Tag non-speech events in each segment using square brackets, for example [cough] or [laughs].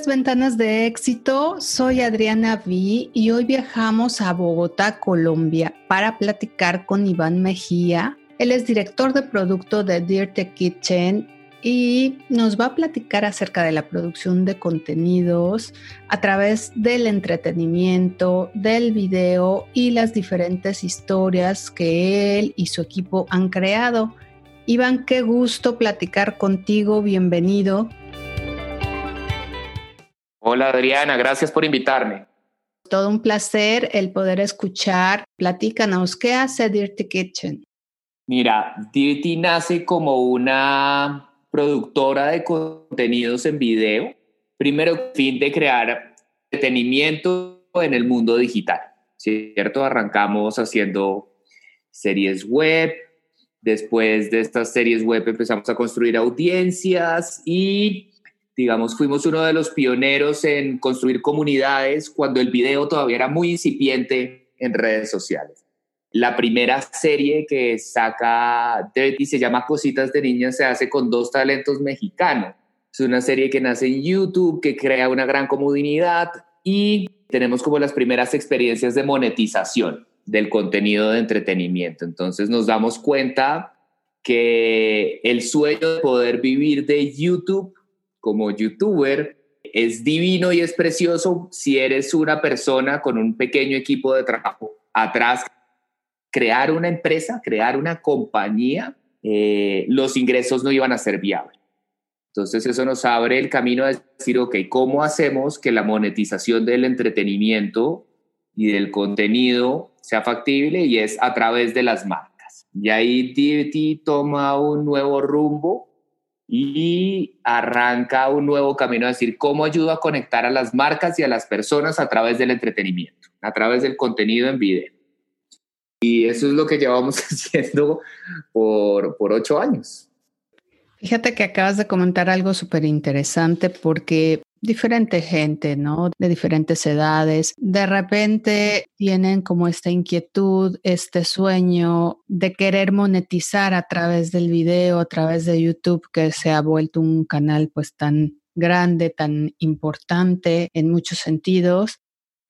Ventanas de Éxito. Soy Adriana V y hoy viajamos a Bogotá, Colombia, para platicar con Iván Mejía. Él es director de producto de Dirty Kitchen y nos va a platicar acerca de la producción de contenidos a través del entretenimiento, del video y las diferentes historias que él y su equipo han creado. Iván, qué gusto platicar contigo. Bienvenido. Hola Adriana, gracias por invitarme. Todo un placer el poder escuchar. Platícanos, ¿qué hace Dirty Kitchen? Mira, Dirty nace como una productora de contenidos en video. Primero, fin de crear entretenimiento en el mundo digital, ¿cierto? Arrancamos haciendo series web, después de estas series web empezamos a construir audiencias y digamos, fuimos uno de los pioneros en construir comunidades cuando el video todavía era muy incipiente en redes sociales. La primera serie que saca Dirty se llama Cositas de Niñas, se hace con dos talentos mexicanos. Es una serie que nace en YouTube, que crea una gran comunidad y tenemos como las primeras experiencias de monetización del contenido de entretenimiento. Entonces nos damos cuenta que el sueño de poder vivir de YouTube como youtuber es divino y es precioso si eres una persona con un pequeño equipo de trabajo atrás. Crear una empresa, crear una compañía, eh, los ingresos no iban a ser viables. Entonces eso nos abre el camino a decir, ok, ¿cómo hacemos que la monetización del entretenimiento y del contenido sea factible? Y es a través de las marcas. Y ahí DT toma un nuevo rumbo y arranca un nuevo camino a decir cómo ayudo a conectar a las marcas y a las personas a través del entretenimiento, a través del contenido en video. Y eso es lo que llevamos [laughs] haciendo por, por ocho años. Fíjate que acabas de comentar algo súper interesante porque diferente gente, ¿no? De diferentes edades. De repente tienen como esta inquietud, este sueño de querer monetizar a través del video, a través de YouTube, que se ha vuelto un canal pues tan grande, tan importante en muchos sentidos.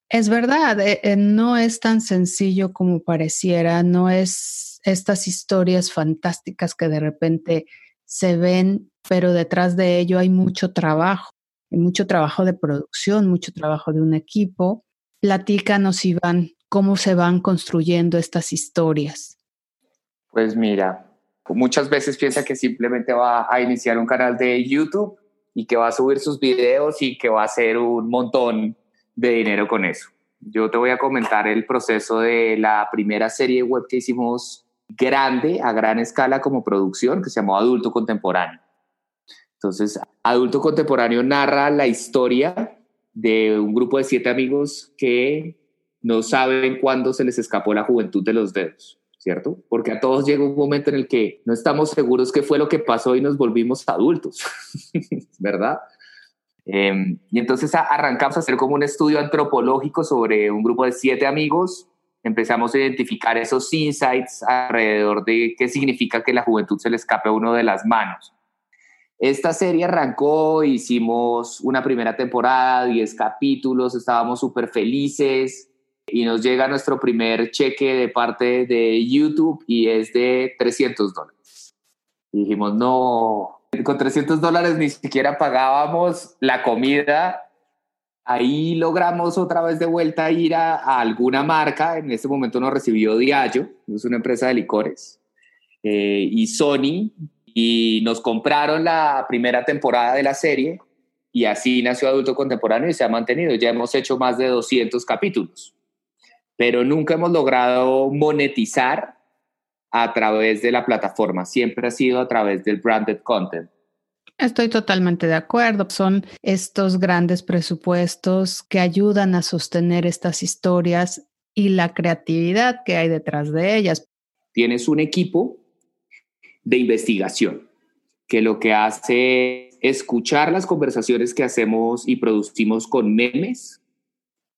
Es verdad, eh, eh, no es tan sencillo como pareciera, no es estas historias fantásticas que de repente se ven, pero detrás de ello hay mucho trabajo mucho trabajo de producción, mucho trabajo de un equipo. Platícanos, Iván, cómo se van construyendo estas historias. Pues mira, muchas veces piensa que simplemente va a iniciar un canal de YouTube y que va a subir sus videos y que va a hacer un montón de dinero con eso. Yo te voy a comentar el proceso de la primera serie web que hicimos grande, a gran escala como producción, que se llamó Adulto Contemporáneo. Entonces, Adulto Contemporáneo narra la historia de un grupo de siete amigos que no saben cuándo se les escapó la juventud de los dedos, ¿cierto? Porque a todos llega un momento en el que no estamos seguros qué fue lo que pasó y nos volvimos adultos, [laughs] ¿verdad? Em, y entonces arrancamos a hacer como un estudio antropológico sobre un grupo de siete amigos. Empezamos a identificar esos insights alrededor de qué significa que la juventud se le escape a uno de las manos. Esta serie arrancó, hicimos una primera temporada, 10 capítulos, estábamos súper felices y nos llega nuestro primer cheque de parte de YouTube y es de 300 dólares. Dijimos, no, con 300 dólares ni siquiera pagábamos la comida. Ahí logramos otra vez de vuelta ir a, alguna marca. En ese momento nos recibió Diallo, es una empresa de licores. Eh, y Sony y nos compraron la primera temporada de la serie y así nació Adulto Contemporáneo y se ha mantenido. Ya hemos hecho más de 200 capítulos, pero nunca hemos logrado monetizar a través de la plataforma, siempre ha sido a través del branded content. Estoy totalmente de acuerdo. Son estos grandes presupuestos que ayudan a sostener estas historias y la creatividad que hay detrás de ellas. Tienes un equipo de investigación, que lo que hace es escuchar las conversaciones que hacemos y producimos con memes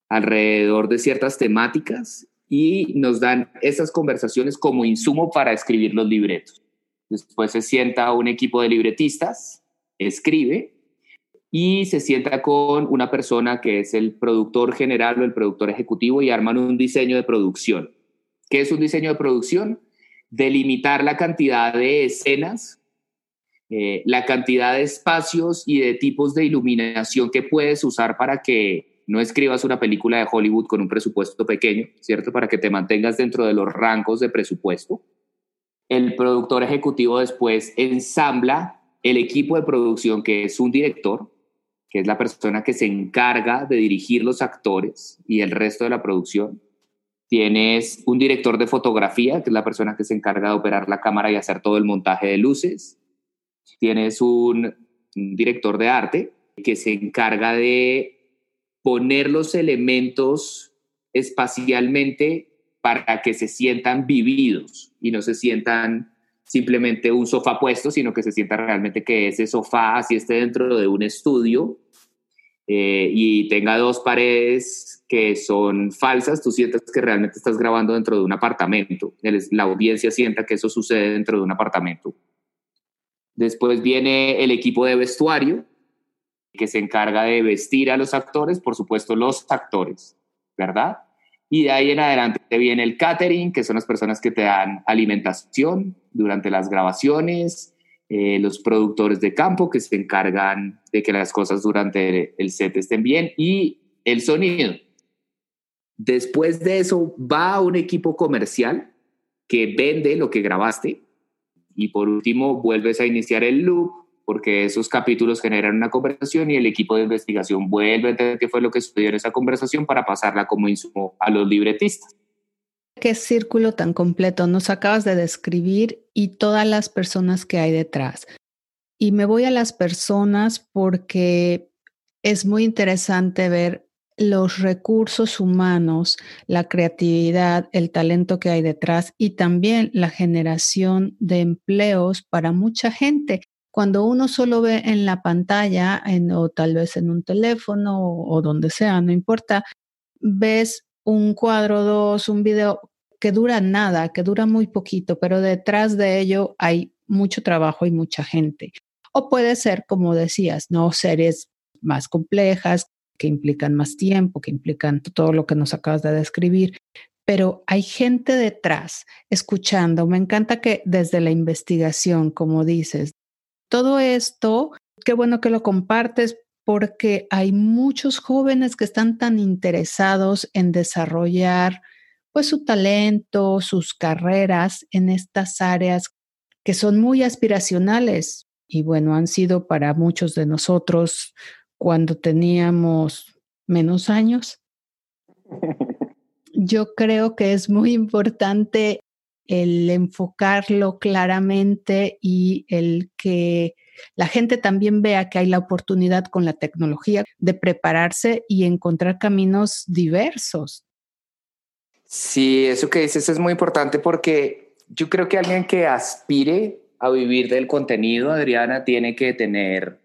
alrededor de ciertas temáticas y nos dan esas conversaciones como insumo para escribir los libretos. Después se sienta un equipo de libretistas, escribe y se sienta con una persona que es el productor general o el productor ejecutivo y arman un diseño de producción. ¿Qué es un diseño de producción? Delimitar la cantidad de escenas, eh, la cantidad de espacios y de tipos de iluminación que puedes usar para que no escribas una película de Hollywood con un presupuesto pequeño, ¿cierto? Para que te mantengas dentro de los rangos de presupuesto. El productor ejecutivo después ensambla el equipo de producción, que es un director, que es la persona que se encarga de dirigir los actores y el resto de la producción. Tienes un director de fotografía, que es la persona que se encarga de operar la cámara y hacer todo el montaje de luces. Tienes un, director de arte que se encarga de poner los elementos espacialmente para que se sientan vividos y no se sientan simplemente un sofá puesto, sino que se sienta realmente que ese sofá así esté dentro de un estudio eh, y tenga dos paredes que son falsas, tú sientas que realmente estás grabando dentro de un apartamento, la audiencia sienta que eso sucede dentro de un apartamento. Después viene el equipo de vestuario, que se encarga de vestir a los actores, por supuesto los actores, ¿verdad? Y de ahí en adelante viene el catering, que son las personas que te dan alimentación durante las grabaciones, eh, los productores de campo que se encargan de que las cosas durante el set estén bien y el sonido. Después de eso va un equipo comercial que vende lo que grabaste y por último vuelves a iniciar el loop porque esos capítulos generan una conversación y el equipo de investigación vuelve a entender qué fue lo que sucedió en esa conversación para pasarla como insumo a los libretistas. Qué círculo tan completo nos acabas de describir y todas las personas que hay detrás. Y me voy a las personas porque es muy interesante ver los recursos humanos, la creatividad, el talento que hay detrás y también la generación de empleos para mucha gente. Cuando uno solo ve en la pantalla o tal vez en un teléfono o, o donde sea, no importa, ves un cuadro, dos, un video que dura nada, que dura muy poquito, pero detrás de ello hay mucho trabajo y mucha gente. O puede ser, como decías, no series más complejas, que implican más tiempo, que implican todo lo que nos acabas de describir, pero hay gente detrás escuchando. Me encanta que desde la investigación, como dices, todo esto, qué bueno que lo compartes porque hay muchos jóvenes que están tan interesados en desarrollar pues su talento, sus carreras en estas áreas que son muy aspiracionales y bueno, han sido para muchos de nosotros cuando teníamos menos años. Yo creo que es muy importante el enfocarlo claramente y el que la gente también vea que hay la oportunidad con la tecnología de prepararse y encontrar caminos diversos. Sí, eso que dices es muy importante porque yo creo que alguien que aspire a vivir del contenido, Adriana, tiene que tener,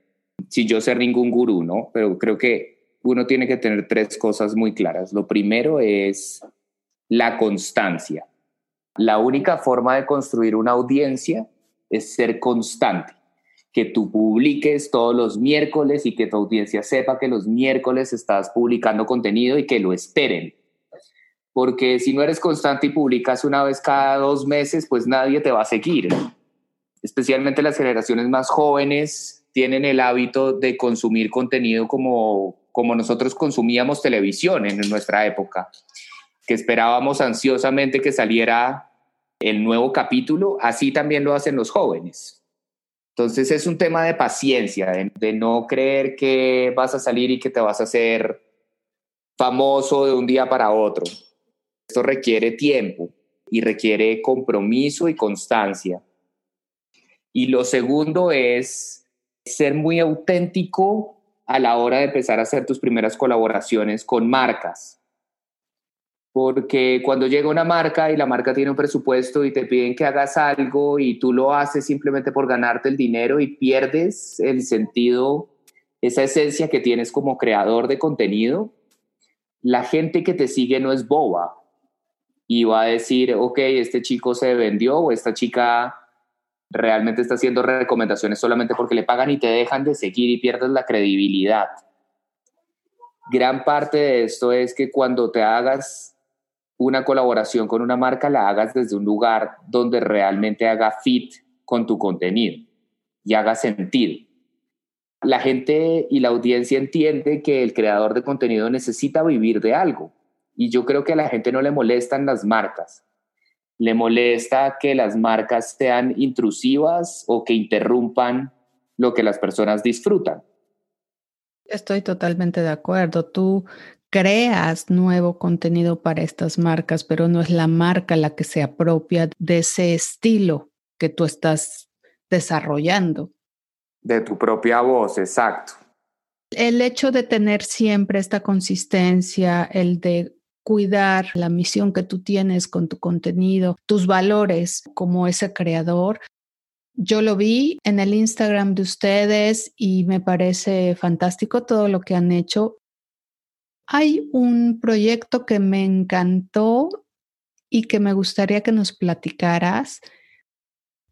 si yo ser ningún gurú, ¿no? Pero creo que uno tiene que tener tres cosas muy claras. Lo primero es la constancia. La única forma de construir una audiencia es ser constante, que tú publiques todos los miércoles y que tu audiencia sepa que los miércoles estás publicando contenido y que lo esperen. Porque si no eres constante y publicas una vez cada dos meses, pues nadie te va a seguir. Especialmente las generaciones más jóvenes tienen el hábito de consumir contenido como, como nosotros consumíamos televisión en nuestra época que esperábamos ansiosamente que saliera el nuevo capítulo, así también lo hacen los jóvenes. Entonces es un tema de paciencia, de, no creer que vas a salir y que te vas a hacer famoso de un día para otro. Esto requiere tiempo y requiere compromiso y constancia. Y lo segundo es ser muy auténtico a la hora de empezar a hacer tus primeras colaboraciones con marcas porque cuando llega una marca y la marca tiene un presupuesto y te piden que hagas algo y tú lo haces simplemente por ganarte el dinero y pierdes el sentido, esa esencia que tienes como creador de contenido, la gente que te sigue no es boba y va a decir, ok, este chico se vendió o esta chica realmente está haciendo recomendaciones solamente porque le pagan y te dejan de seguir y pierdes la credibilidad. Gran parte de esto es que cuando te hagas una colaboración con una marca, la hagas desde un lugar donde realmente haga fit con tu contenido y haga sentido. La gente y la audiencia entiende que el creador de contenido necesita vivir de algo. Y yo creo que a la gente no le molestan las marcas le molesta que las marcas sean intrusivas o que interrumpan lo que las personas disfrutan. Estoy totalmente de acuerdo. Tú creas nuevo contenido para estas marcas, pero no es la marca la que se apropia de ese estilo que tú estás desarrollando. De tu propia voz, exacto. El hecho de tener siempre esta consistencia, el de cuidar la misión que tú tienes con tu contenido, tus valores como ese creador. Yo lo vi en el Instagram de ustedes y me parece fantástico todo lo que han hecho. Hay un proyecto que me encantó y que me gustaría que nos platicaras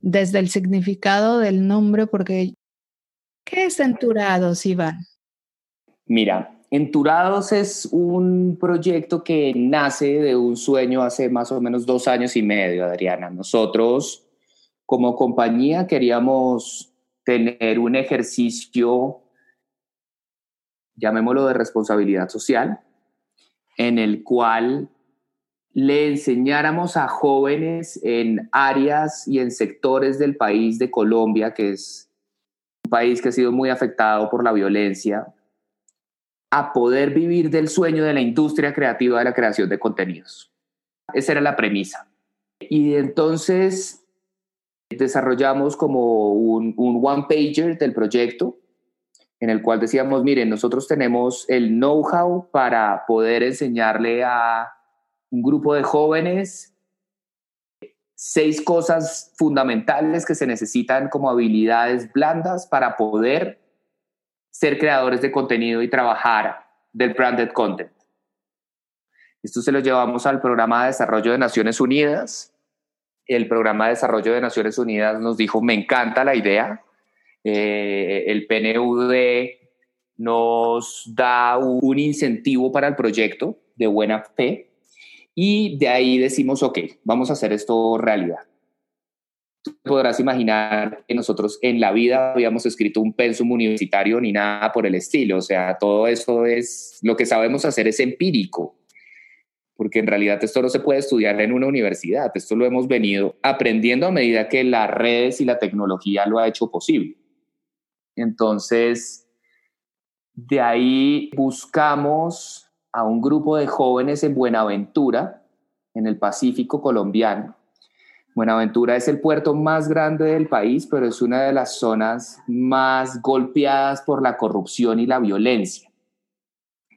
desde el significado del nombre, porque ¿qué es Enturados, Iván? Mira, Enturados es un proyecto que nace de un sueño hace más o menos dos años y medio, Adriana. Nosotros, como compañía, queríamos tener un ejercicio, llamémoslo de responsabilidad social, en el cual le enseñáramos a jóvenes en áreas y en sectores del país de Colombia, que es un país que ha sido muy afectado por la violencia, a poder vivir del sueño de la industria creativa de la creación de contenidos. Esa era la premisa. Y entonces desarrollamos como un, one-pager del proyecto en el cual decíamos, miren, nosotros tenemos el know-how para poder enseñarle a un grupo de jóvenes seis cosas fundamentales que se necesitan como habilidades blandas para poder ser creadores de contenido y trabajar del branded content. Esto se lo llevamos al programa de desarrollo de Naciones Unidas. El programa de desarrollo de Naciones Unidas nos dijo, me encanta la idea. Eh, el PNUD nos da un incentivo para el proyecto de buena fe y de ahí decimos, ok, vamos a hacer esto realidad podrás imaginar que nosotros en la vida habíamos escrito un pensum universitario ni nada por el estilo. O sea, todo eso es, lo que sabemos hacer es empírico, porque en realidad esto no se puede estudiar en una universidad. Esto lo hemos venido aprendiendo a medida que las redes y la tecnología lo ha hecho posible. Entonces, de ahí buscamos a un grupo de jóvenes en Buenaventura, en el Pacífico colombiano, Buenaventura es el puerto más grande del país, pero es una de las zonas más golpeadas por la corrupción y la violencia,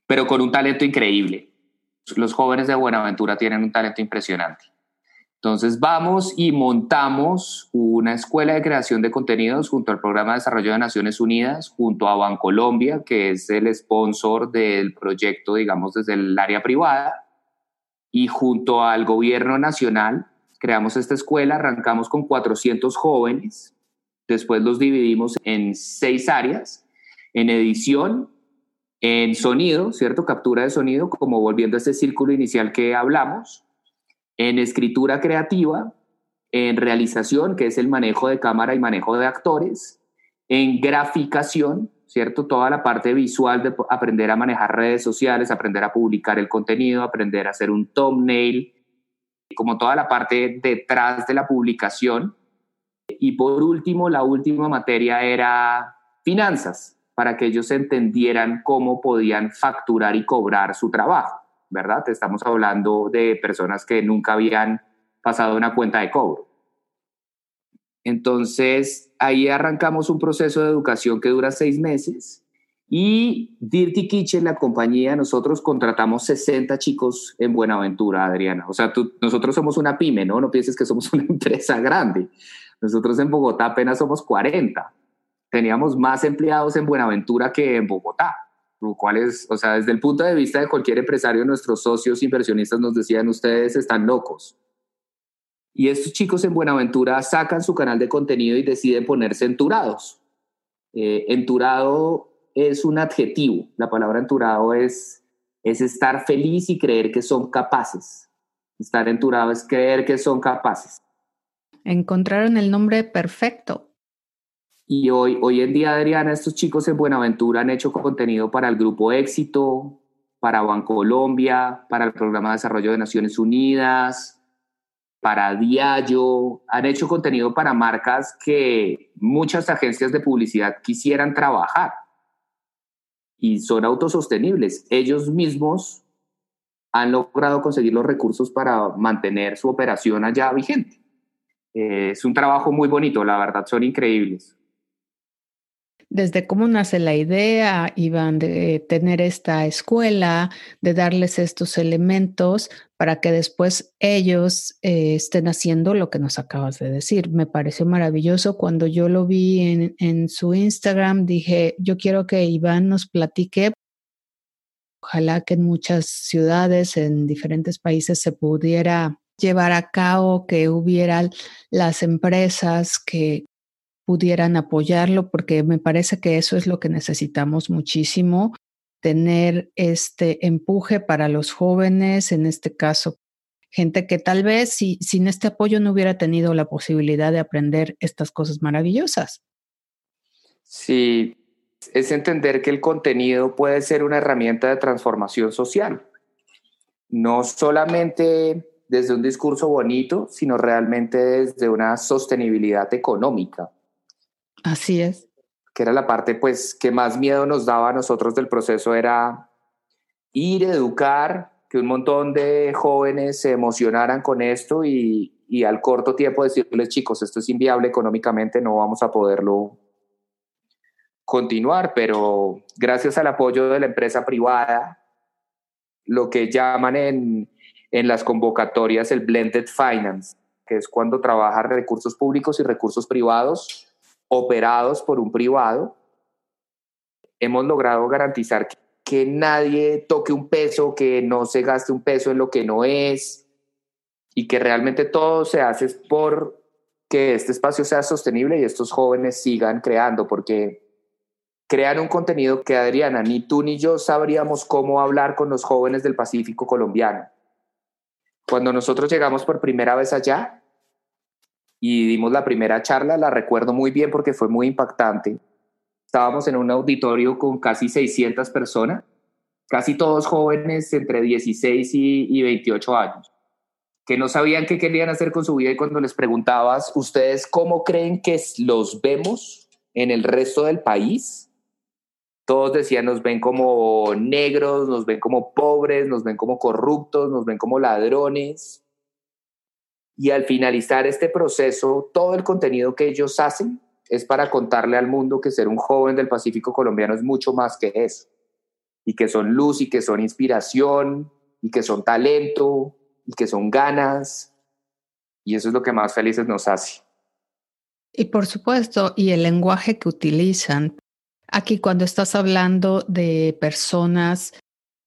pero con un talento increíble. Los jóvenes de Buenaventura tienen un talento impresionante. Entonces vamos y montamos una escuela de creación de contenidos junto al Programa de Desarrollo de Naciones Unidas, junto a Bancolombia, que es el sponsor del proyecto, digamos, desde el área privada, y junto al gobierno nacional creamos esta escuela, arrancamos con 400 jóvenes, después los dividimos en seis áreas, en edición, en sonido, ¿cierto? Captura de sonido, como volviendo a este círculo inicial que hablamos, en escritura creativa, en realización, que es el manejo de cámara y manejo de actores, en graficación, ¿cierto? Toda la parte visual de aprender a manejar redes sociales, aprender a publicar el contenido, aprender a hacer un thumbnail, como toda la parte detrás de la publicación. Y por último, la última materia era finanzas, para que ellos entendieran cómo podían facturar y cobrar su trabajo, ¿verdad? Estamos hablando de personas que nunca habían pasado una cuenta de cobro. Entonces, ahí arrancamos un proceso de educación que dura seis meses y Dirty Kitchen, la compañía, nosotros contratamos 60 chicos en Buenaventura, Adriana. O sea, tú, nosotros somos una pyme, ¿no? No pienses que somos [laughs] una empresa grande. Nosotros en Bogotá apenas somos 40. Teníamos más empleados en Buenaventura que en Bogotá. Es, o sea, desde el punto de vista de cualquier empresario, nuestros socios inversionistas nos decían, ustedes están locos. Y estos chicos en Buenaventura sacan su canal de contenido y deciden ponerse enturados. Eh, enturado es un adjetivo. La palabra enturado es, es estar feliz y creer que son capaces. Estar enturado es creer que son capaces. Encontraron el nombre perfecto. Y hoy, hoy en día, Adriana, estos chicos en Buenaventura han hecho contenido para el Grupo Éxito, para Bancolombia, para el Programa de Desarrollo de Naciones Unidas, para Diallo, han hecho contenido para marcas que muchas agencias de publicidad quisieran trabajar y son autosostenibles. Ellos mismos han logrado conseguir los recursos para mantener su operación allá vigente. Eh, es un trabajo muy bonito, la verdad, son increíbles desde cómo nace la idea, Iván, de tener esta escuela, de darles estos elementos para que después ellos eh, estén haciendo lo que nos acabas de decir. Me pareció maravilloso cuando yo lo vi en, en su Instagram, dije, yo quiero que Iván nos platique. Ojalá que en muchas ciudades, en diferentes países, se pudiera llevar a cabo, que hubiera las empresas que pudieran apoyarlo, porque me parece que eso es lo que necesitamos muchísimo, tener este empuje para los jóvenes, en este caso, gente que tal vez si, sin este apoyo no hubiera tenido la posibilidad de aprender estas cosas maravillosas. Sí, es entender que el contenido puede ser una herramienta de transformación social, no solamente desde un discurso bonito, sino realmente desde una sostenibilidad económica. Así es. Que era la parte pues que más miedo nos daba a nosotros del proceso era ir, a educar, que un montón de jóvenes se emocionaran con esto y, y al corto tiempo decirles, chicos, esto es inviable económicamente, no vamos a poderlo continuar, pero gracias al apoyo de la empresa privada, lo que llaman en, en las convocatorias el blended finance, que es cuando trabaja recursos públicos y recursos privados operados por un privado, hemos logrado garantizar que, nadie toque un peso, que no se gaste un peso en lo que no es y que realmente todo se hace por que este espacio sea sostenible y estos jóvenes sigan creando, porque crean un contenido que Adriana, ni tú ni yo sabríamos cómo hablar con los jóvenes del Pacífico colombiano. Cuando nosotros llegamos por primera vez allá, y dimos la primera charla, la recuerdo muy bien porque fue muy impactante. Estábamos en un auditorio con casi 600 personas, casi todos jóvenes entre 16 y, 28 años, que no sabían qué querían hacer con su vida y cuando les preguntabas, ¿ustedes cómo creen que los vemos en el resto del país? Todos decían, nos ven como negros, nos ven como pobres, nos ven como corruptos, nos ven como ladrones. Y al finalizar este proceso, todo el contenido que ellos hacen es para contarle al mundo que ser un joven del Pacífico colombiano es mucho más que eso. Y que son luz y que son inspiración y que son talento y que son ganas. Y eso es lo que más felices nos hace. Y por supuesto, y el lenguaje que utilizan. Aquí cuando estás hablando de personas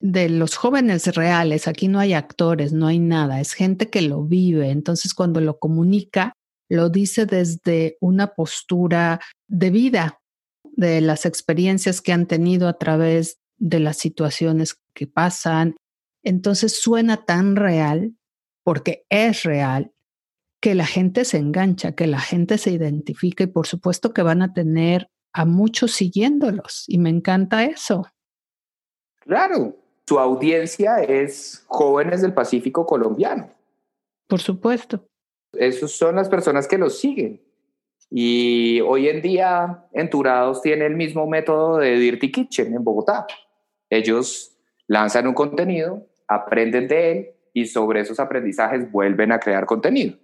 de los jóvenes reales, aquí no hay actores, no hay nada, es gente que lo vive. Entonces, cuando lo comunica, lo dice desde una postura de vida, de las experiencias que han tenido a través de las situaciones que pasan. Entonces suena tan real, porque es real, que la gente se engancha, que la gente se identifica y por supuesto que van a tener a muchos siguiéndolos. Y me encanta eso. Claro, su audiencia es jóvenes del Pacífico colombiano. Por supuesto. Esas son las personas que los siguen. Y hoy en día Enturados tiene el mismo método de Dirty Kitchen en Bogotá. Ellos lanzan un contenido, aprenden de él y sobre esos aprendizajes vuelven a crear contenido.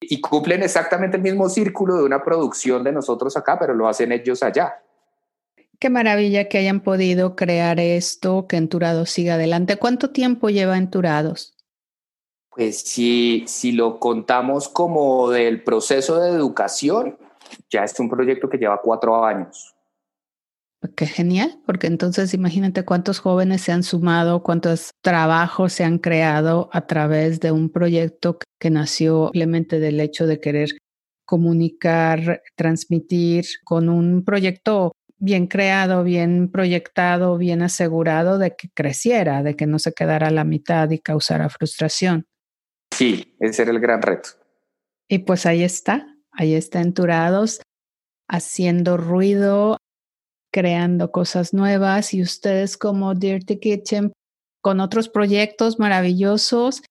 Y cumplen exactamente el mismo círculo de una producción de nosotros acá, pero lo hacen ellos allá. Qué maravilla que hayan podido crear esto, que Enturados siga adelante. ¿Cuánto tiempo lleva Enturados? Pues si, si lo contamos como del proceso de educación, ya es un proyecto que lleva cuatro años. Qué genial, porque entonces imagínate cuántos jóvenes se han sumado, cuántos trabajos se han creado a través de un proyecto que nació simplemente del hecho de querer comunicar, transmitir con un proyecto bien creado, bien proyectado, bien asegurado de que creciera, de que no se quedara a la mitad y causara frustración. Sí, ese era el gran reto. Y pues ahí está, ahí está Enturados, haciendo ruido, creando cosas nuevas y ustedes como Dirty Kitchen con otros proyectos maravillosos.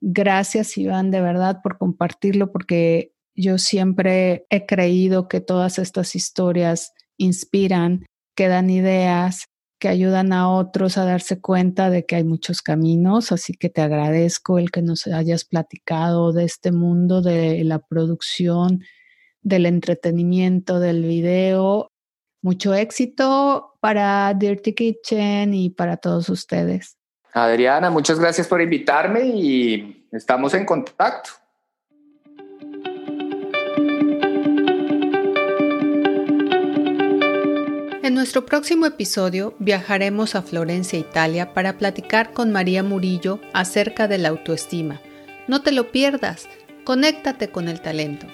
Gracias, Iván, de verdad por compartirlo, porque yo siempre he creído que todas estas historias inspiran, que dan ideas, que ayudan a otros a darse cuenta de que hay muchos caminos. Así que te agradezco el que nos hayas platicado de este mundo de la producción, del entretenimiento, del video mucho éxito para Dirty Kitchen y para todos ustedes. Adriana, muchas gracias por invitarme y estamos en contacto. En nuestro próximo episodio viajaremos a Florencia, Italia, para platicar con María Murillo acerca de la autoestima. No te lo pierdas, conéctate con el talento.